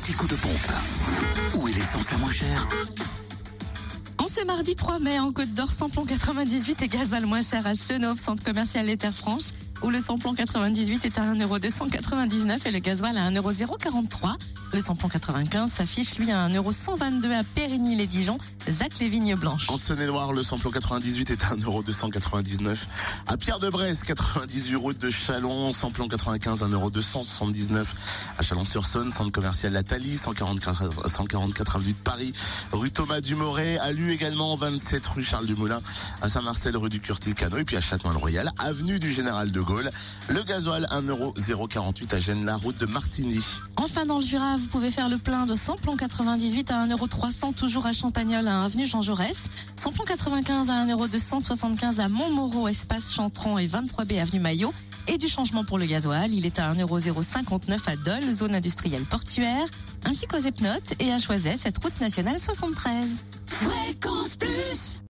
anti-coup de pompe. Où est l'essence la moins chère En ce mardi 3 mai, en Côte d'Or, samplon 98 et gasoil moins cher à Chenauve, centre commercial Les Terres Franches, où le samplon 98 est à 1,299€ et le gasoil à 1,043€. Le samplon 95 s'affiche, lui, à 1,122€ à Périgny-les-Dijon, Zac les Vignes Blanches. En Saône-et-Loire, le samplon 98 est à 1,299€. À Pierre-de-Bresse, 98 route de Chalon, samplon 95, 1,279€. À Chalon-sur-Saône, centre commercial La Thalie, 144, 144 avenue de Paris, rue Thomas Dumoret, à Lu également, 27 rue Charles Dumoulin, à Saint-Marcel, rue du Curtil-Cano, et puis à Châtenois-le-Royal, avenue du Général de Gaulle. Le gasoil, 1,048€ à Gênes, la route de Martigny. Enfin, dans le Jura, vous pouvez faire le plein de samplon 98 à 1,300€ toujours à Champagnol, à avenue Jean Jaurès. Samplon 95 à 1,275€ à Montmoreau, espace Chantron et 23B avenue Maillot. Et du changement pour le gasoil, il est à 1,059€ à Dole, zone industrielle portuaire, ainsi qu'aux Epnotes et à Choiset, cette route nationale 73. Fréquence Plus